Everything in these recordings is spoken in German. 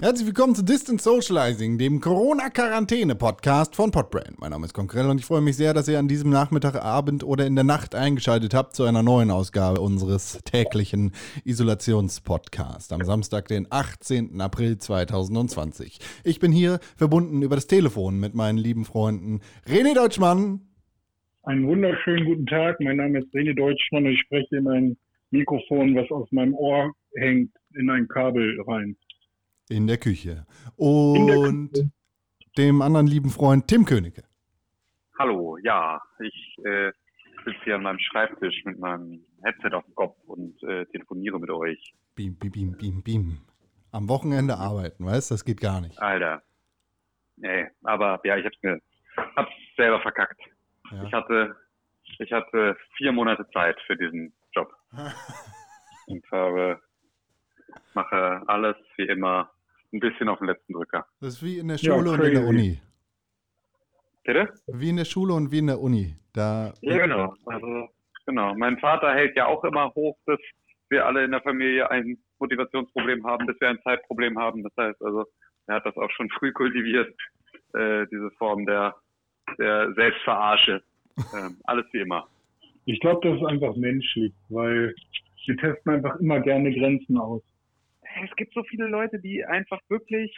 Herzlich willkommen zu Distant Socializing, dem Corona-Quarantäne-Podcast von Podbrain. Mein Name ist Konkrell und ich freue mich sehr, dass ihr an diesem Nachmittag, Abend oder in der Nacht eingeschaltet habt zu einer neuen Ausgabe unseres täglichen Isolationspodcasts am Samstag, den 18. April 2020. Ich bin hier verbunden über das Telefon mit meinen lieben Freunden René Deutschmann. Einen wunderschönen guten Tag. Mein Name ist René Deutschmann und ich spreche in ein Mikrofon, was aus meinem Ohr hängt, in ein Kabel rein. In der Küche. Und der Küche. dem anderen lieben Freund Tim Königke. Hallo, ja, ich äh, sitze hier an meinem Schreibtisch mit meinem Headset auf dem Kopf und äh, telefoniere mit euch. Bim, bim, bim, bim, bim. Am Wochenende arbeiten, weißt du, das geht gar nicht. Alter. Nee, aber ja, ich hab's, mir, hab's selber verkackt. Ja. Ich hatte ich hatte vier Monate Zeit für diesen Job. und habe mache alles wie immer ein bisschen auf den letzten Drücker. Das ist wie in der Schule ja, und in der Uni. Bitte? Wie in der Schule und wie in der Uni. Da ja, genau. Also, genau. Mein Vater hält ja auch immer hoch, dass wir alle in der Familie ein Motivationsproblem haben, dass wir ein Zeitproblem haben. Das heißt also, er hat das auch schon früh kultiviert, äh, diese Form der, der Selbstverarsche. Ähm, alles wie immer. Ich glaube, das ist einfach menschlich, weil wir testen einfach immer gerne Grenzen aus es gibt so viele Leute, die einfach wirklich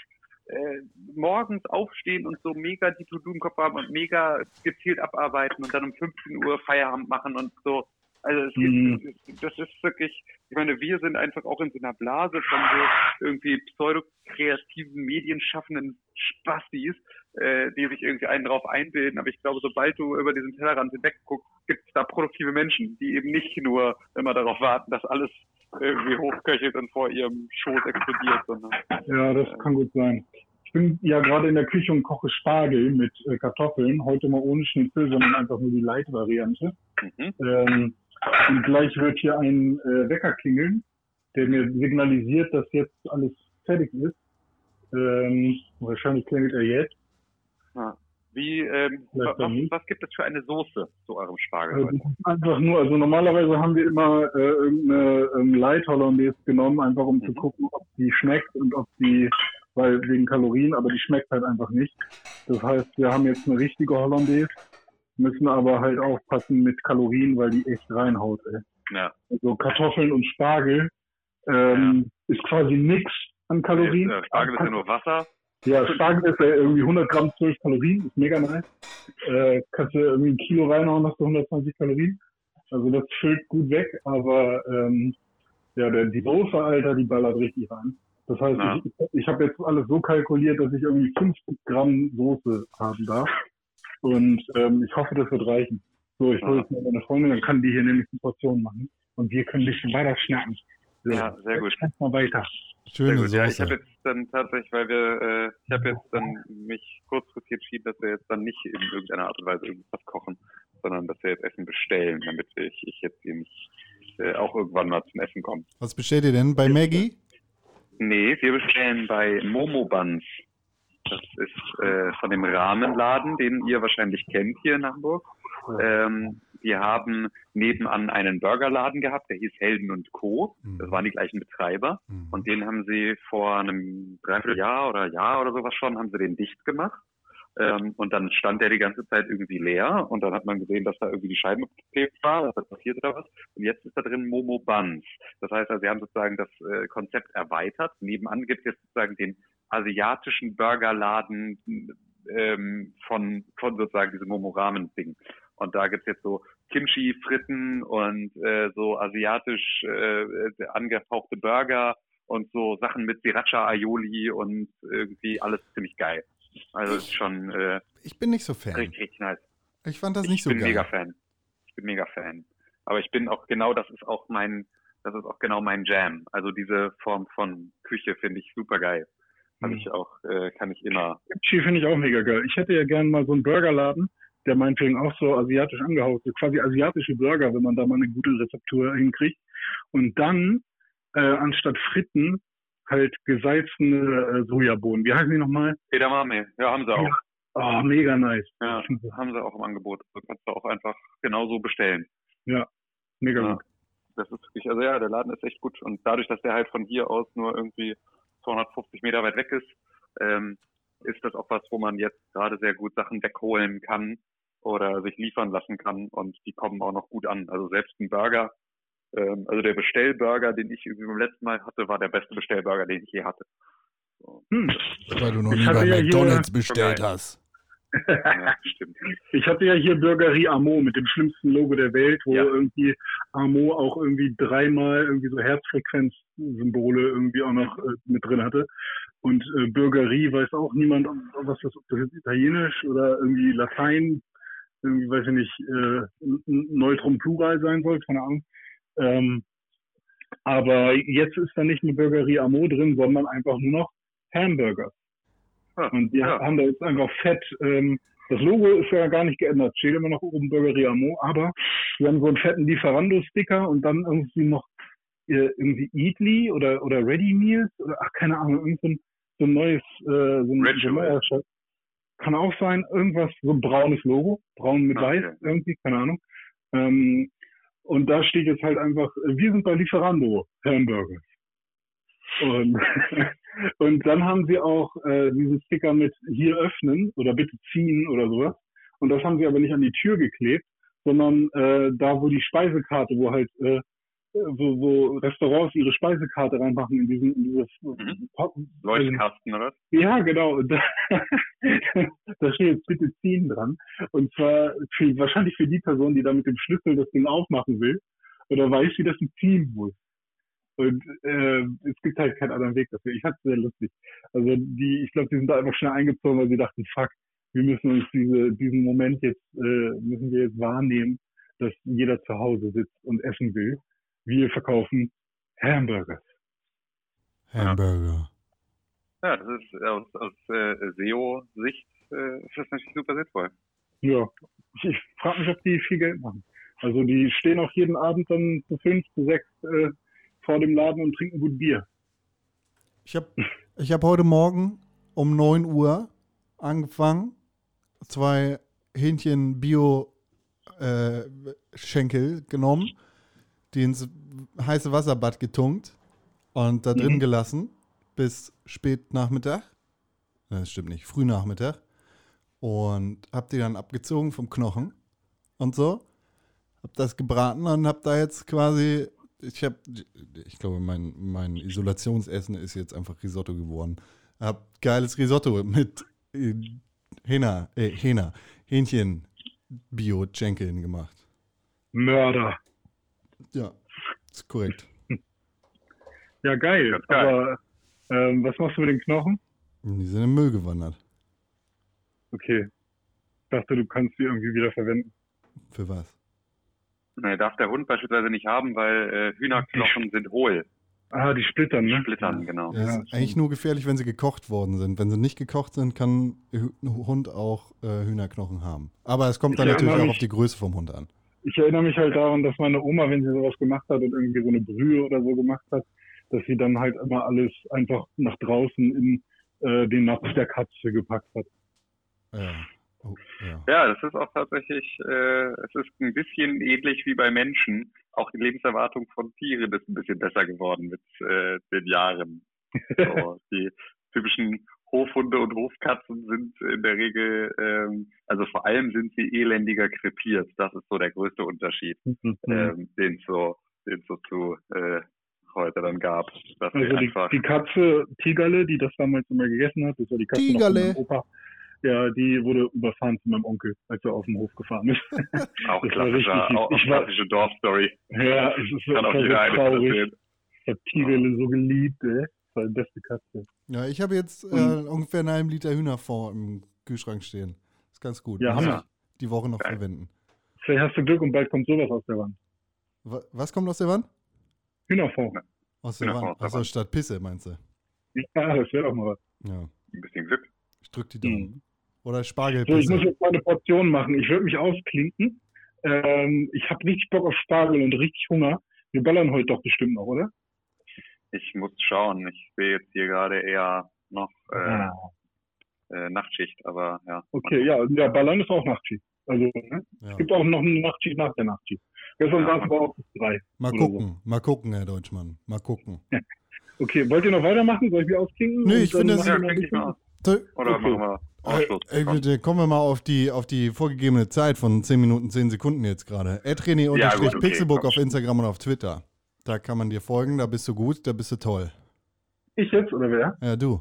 äh, morgens aufstehen und so mega die To-Do im Kopf haben und mega gezielt abarbeiten und dann um 15 Uhr Feierabend machen und so. Also es mhm. gibt, das ist wirklich, ich meine, wir sind einfach auch in so einer Blase von so irgendwie pseudokreativen, medienschaffenden Spastis, äh, die sich irgendwie einen drauf einbilden. Aber ich glaube, sobald du über diesen Tellerrand hinweg guckst, gibt es da produktive Menschen, die eben nicht nur immer darauf warten, dass alles irgendwie hochköchelt und vor ihrem Schoß explodiert. Sondern, ja, das äh, kann gut sein. Ich bin ja gerade in der Küche und koche Spargel mit äh, Kartoffeln. Heute mal ohne Schnitzel, sondern einfach nur die Light-Variante. Mhm. Ähm, und gleich wird hier ein äh, Wecker klingeln, der mir signalisiert, dass jetzt alles fertig ist. Ähm, wahrscheinlich klingelt er jetzt. Ja. Wie, ähm, was, was, gibt es für eine Soße zu eurem Spargel? Also, einfach nur, also normalerweise haben wir immer äh, irgendeine ähm, Light Hollandaise genommen, einfach um mhm. zu gucken, ob die schmeckt und ob die, weil wegen Kalorien, aber die schmeckt halt einfach nicht. Das heißt, wir haben jetzt eine richtige Hollandaise, müssen aber halt aufpassen mit Kalorien, weil die echt reinhaut. Ey. Ja. Also Kartoffeln und Spargel ähm, ja. ist quasi nix an Kalorien. Nee, Spargel ist ja nur Wasser ja, Spargel ist ja irgendwie 100 Gramm 12 Kalorien, ist mega nice. Äh, kannst du irgendwie ein Kilo reinhauen, hast du 120 Kalorien. Also das füllt gut weg, aber ähm, ja, der, die Soße, Alter, die ballert richtig rein. Das heißt, ja. ich, ich habe jetzt alles so kalkuliert, dass ich irgendwie 50 Gramm Soße haben darf. Und ähm, ich hoffe, das wird reichen. So, ich hole jetzt mal meine Freundin, dann kann die hier nämlich eine Portion machen. Und wir können ein bisschen weiter schnacken. So, ja, sehr gut. Mal weiter. Schöne Soße. Ja, ich habe jetzt dann tatsächlich, weil wir, äh, ich habe jetzt dann mich kurzfristig entschieden, dass wir jetzt dann nicht in irgendeiner Art und Weise irgendwas kochen, sondern dass wir jetzt Essen bestellen, damit ich, ich jetzt nicht äh, auch irgendwann mal zum Essen komme. Was bestellt ihr denn? Bei Maggie? Nee, wir bestellen bei Momo Buns. Das ist äh, von dem Rahmenladen, den ihr wahrscheinlich kennt hier in Hamburg. Ähm, wir haben nebenan einen Burgerladen gehabt, der hieß Helden und Co. Mhm. Das waren die gleichen Betreiber. Mhm. Und den haben sie vor einem Dreivierteljahr oder Jahr oder sowas schon, haben sie den dicht gemacht. Ähm, und dann stand der die ganze Zeit irgendwie leer und dann hat man gesehen, dass da irgendwie die Scheibe geklebt war, dass da passiert oder was. Und jetzt ist da drin Momo Buns. Das heißt also, sie haben sozusagen das äh, Konzept erweitert. Nebenan gibt es jetzt sozusagen den asiatischen Burgerladen ähm, von, von sozusagen diesem Momo Ramen Ding. Und da gibt's jetzt so Kimchi-Fritten und äh, so asiatisch äh, angehauchte Burger und so Sachen mit Sriracha Aioli und irgendwie alles ziemlich geil. Also ist schon äh, Ich bin nicht so Fan. Richtig, richtig nice. Ich fand das nicht so geil. Ich bin mega Fan. Ich bin mega Fan. Aber ich bin auch genau, das ist auch mein, das ist auch genau mein Jam. Also diese Form von Küche finde ich super geil. Kann mhm. ich auch, äh, kann ich immer. Kimchi finde ich auch mega geil. Ich hätte ja gern mal so einen Burgerladen, der meinetwegen auch so asiatisch angehaucht ist, quasi asiatische Burger, wenn man da mal eine gute Rezeptur hinkriegt. Und dann, äh, anstatt Fritten, halt gesalzene äh, Sojabohnen. Wie heißen die nochmal? Edamame, ja, haben sie auch. Ja. Oh, mega nice. Ja, haben sie auch im Angebot. Du kannst du auch einfach genauso bestellen. Ja, mega ja. gut. Das ist wirklich, also ja, der Laden ist echt gut. Und dadurch, dass der halt von hier aus nur irgendwie 250 Meter weit weg ist, ähm, ist das auch was, wo man jetzt gerade sehr gut Sachen wegholen kann oder sich liefern lassen kann und die kommen auch noch gut an. Also selbst ein Burger, ähm, also der Bestellburger, den ich beim letzten Mal hatte, war der beste Bestellburger, den ich je hatte. So. Hm. Weil du noch Ich nie hatte bei ja hier- McDonalds bestellt hast. Ja, stimmt. Ich hatte ja hier Burgerie Amo mit dem schlimmsten Logo der Welt, wo Ja. irgendwie Amo auch irgendwie dreimal irgendwie so Herzfrequenzsymbole irgendwie auch noch äh, mit drin hatte. Und äh, Burgerie weiß auch niemand, was das, ob das jetzt Italienisch oder irgendwie Latein, irgendwie weiß ich nicht, äh, Neutrum Plural sein soll, keine Ahnung. Ähm, aber jetzt ist da nicht eine Burgerie Amo drin, sondern einfach nur noch Hamburger. Ah, Und die ja. haben da jetzt einfach fett, ähm, das Logo ist ja gar nicht geändert, steht immer noch oben Burgerie Amo, aber die haben so einen fetten Lieferando-Sticker und dann irgendwie noch äh, irgendwie Eatly oder, oder Ready Meals oder ach, keine Ahnung, irgend so ein, so ein neues, äh, so ein, so neuer Scheiß. Kann auch sein, irgendwas, so ein braunes Logo, braun mit Okay. weiß, irgendwie, keine Ahnung. Ähm, und da steht jetzt halt einfach, wir sind bei Lieferando, Hamburger. Und, und dann haben sie auch äh, diesen Sticker mit hier öffnen oder bitte ziehen oder sowas. Und das haben sie aber nicht an die Tür geklebt, sondern äh, da, wo die Speisekarte, wo halt, äh, wo, wo Restaurants ihre Speisekarte reinmachen in diesen, in dieses Mhm. Leuchtkasten, oder? ja, genau. Da, da steht jetzt bitte ziehen dran. Und zwar für, wahrscheinlich für die Person, die da mit dem Schlüssel das Ding aufmachen will oder weiß, wie das ziehen muss. Und äh, es gibt halt keinen anderen Weg dafür. Ich es sehr lustig. Also die, ich glaube, die sind da einfach schnell eingezogen, weil sie dachten, fuck, wir müssen uns diese, diesen Moment jetzt, äh, müssen wir jetzt wahrnehmen, dass jeder zu Hause sitzt und essen will. Wir verkaufen Hamburger. Hamburger. Ja, das ist aus, aus äh, SEO-Sicht äh, ist das natürlich super sinnvoll. Ja, ich, ich frage mich, ob die viel Geld machen. Also die stehen auch jeden Abend dann zu fünf, zu sechs äh, vor dem Laden und trinken gut Bier. Ich habe ich hab heute Morgen um 9 Uhr angefangen, zwei Hähnchen Bio äh, genommen, die ins heiße Wasserbad getunkt und da drin Mhm. gelassen bis spät Nachmittag. Das stimmt nicht, Frühnachmittag. Und hab die dann abgezogen vom Knochen und so. Hab das gebraten und hab da jetzt quasi, ich hab, ich glaube, mein, mein Isolationsessen ist jetzt einfach Risotto geworden. Hab geiles Risotto mit äh, Hähner, äh, Hähnchen Bio-Schenkeln gemacht. Mörder. Ja, ist korrekt. Ja, geil. Geil. Aber ähm, was machst du mit den Knochen? Die sind im Müll gewandert. Okay. Ich dachte, du kannst die irgendwie wieder verwenden. Für was? Nee, darf der Hund beispielsweise nicht haben, weil äh, Hühnerknochen sind hohl. Ah, die Splittern, ne? Splittern, genau. Ja, Ja, ist eigentlich nur gefährlich, wenn sie gekocht worden sind. Wenn sie nicht gekocht sind, kann ein Hund auch äh, Hühnerknochen haben. Aber es kommt dann Ich natürlich auch auf die Größe vom Hund an. Ich erinnere mich halt daran, dass meine Oma, wenn sie sowas gemacht hat und irgendwie so eine Brühe oder so gemacht hat, dass sie dann halt immer alles einfach nach draußen in äh, den Napf der Katze gepackt hat. Ja. Oh, ja. Ja, das ist auch tatsächlich, äh, es ist ein bisschen ähnlich wie bei Menschen. Auch die Lebenserwartung von Tieren ist ein bisschen besser geworden mit äh, den Jahren. So, die typischen Hofhunde und Hofkatzen sind in der Regel, ähm, also vor allem sind sie elendiger krepiert. Das ist so der größte Unterschied, Mhm. ähm, den es so, den es so zu äh, heute dann gab. Also die, die Katze Tigerle, die das damals immer gegessen hat, das war die Katze noch von Tigerle. meinem Opa. Ja, die wurde überfahren von meinem Onkel, als er auf den Hof gefahren ist. auch das richtig- auch, klassische Dorfstory. ja, es ist Kann auch jeder eine traurig. Ich habe Tigerle so geliebt, ey. Die beste Katze. ja, ich habe jetzt äh, ungefähr einen halben Liter Hühnerfond im Kühlschrank stehen. Ist ganz gut. Ja, Muss Hammer. Die Woche noch Geil. verwenden. Vielleicht hast du Glück und bald kommt sowas aus der Wand. Wa- Was kommt aus der Wand? Hühnerfond. Aus der Hühnerfond Wand. Achso, statt Pisse, meinst du? Ja, das wäre doch mal was. Ja. Ein bisschen Glück. Ich drück die Daumen. Mhm. Oder So, ich Spargelpisse. muss jetzt mal eine Portion machen. Ich würde mich ausklinken. Ähm, ich habe richtig Bock auf Spargel und richtig Hunger. Wir ballern heute doch bestimmt noch, oder? Ich muss schauen. Ich sehe jetzt hier gerade eher noch äh, Ah, äh, Nachtschicht, aber ja. okay, ja, ja, ballern ist auch Nachtschicht. Also, ne? ja. Es gibt auch noch eine Nachtschicht nach der Nachtschicht. Gestern Ja. saß aber auch drei. Mal oder so. gucken, mal gucken, Herr Deutschmann. Mal gucken. Okay, wollt ihr noch weitermachen? Soll ich mich ausklinken? Nö, ich finde, das Ja, nicht mal. Oder Okay. machen wir Ausschluss? Ey, bitte, kommen wir mal auf die, auf die vorgegebene Zeit von 10 Minuten, 10 Sekunden jetzt gerade. René Ja, okay, auf Instagram und auf Twitter. Da kann man dir folgen, da bist du gut, da bist du toll. Ich jetzt oder wer? Ja, du.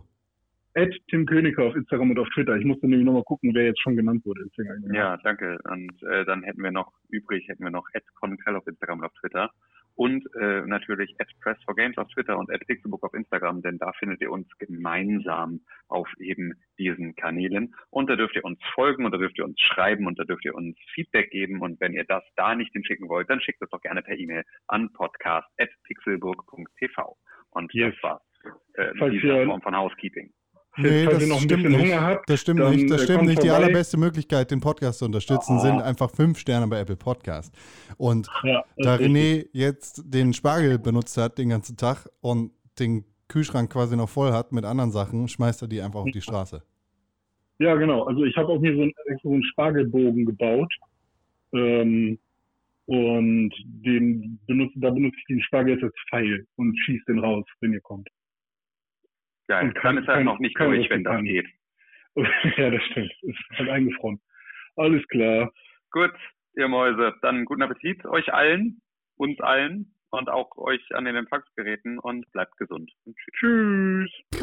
Ed Tim König auf Instagram und auf Twitter. Ich musste nämlich nochmal gucken, wer jetzt schon genannt wurde. Ja, danke. Und äh, dann hätten wir noch übrig, hätten wir noch @conkrell auf Instagram und auf Twitter und äh, natürlich @press4games auf Twitter und @pixelbook auf Instagram, denn da findet ihr uns gemeinsam auf eben diesen Kanälen. Und da dürft ihr uns folgen und da dürft ihr uns schreiben und da dürft ihr uns Feedback geben. Und wenn ihr das da nicht hinschicken wollt, dann schickt es doch gerne per E-Mail an podcast@pixelburg.tv. Und Yes. das war's. Äh, diese Form von Housekeeping. Nee, das noch ein stimmt bisschen nicht. Hunger habt, das stimmt nicht. Das äh, stimmt nicht. Die vorbei. allerbeste Möglichkeit, den Podcast zu unterstützen, Ah. sind einfach fünf Sterne bei Apple Podcast. Und Ja, da ist richtig. René jetzt den Spargel benutzt hat den ganzen Tag und den Kühlschrank quasi noch voll hat mit anderen Sachen, schmeißt er die einfach auf die Straße. Ja, genau. Also ich habe auch mir so einen, so einen Spargelbogen gebaut. Ähm, und den benutze, da benutze ich den Spargel jetzt als Pfeil und schieße den raus, wenn ihr kommt. Geil. Und kein- Dann ist er kein- noch nicht durch, wenn das geht. ja, das stimmt. Ist halt eingefroren. Alles klar. Gut, ihr Mäuse, dann guten Appetit euch allen, uns allen und auch euch an den Empfangsgeräten und bleibt gesund. Und tschüss. Tschüss.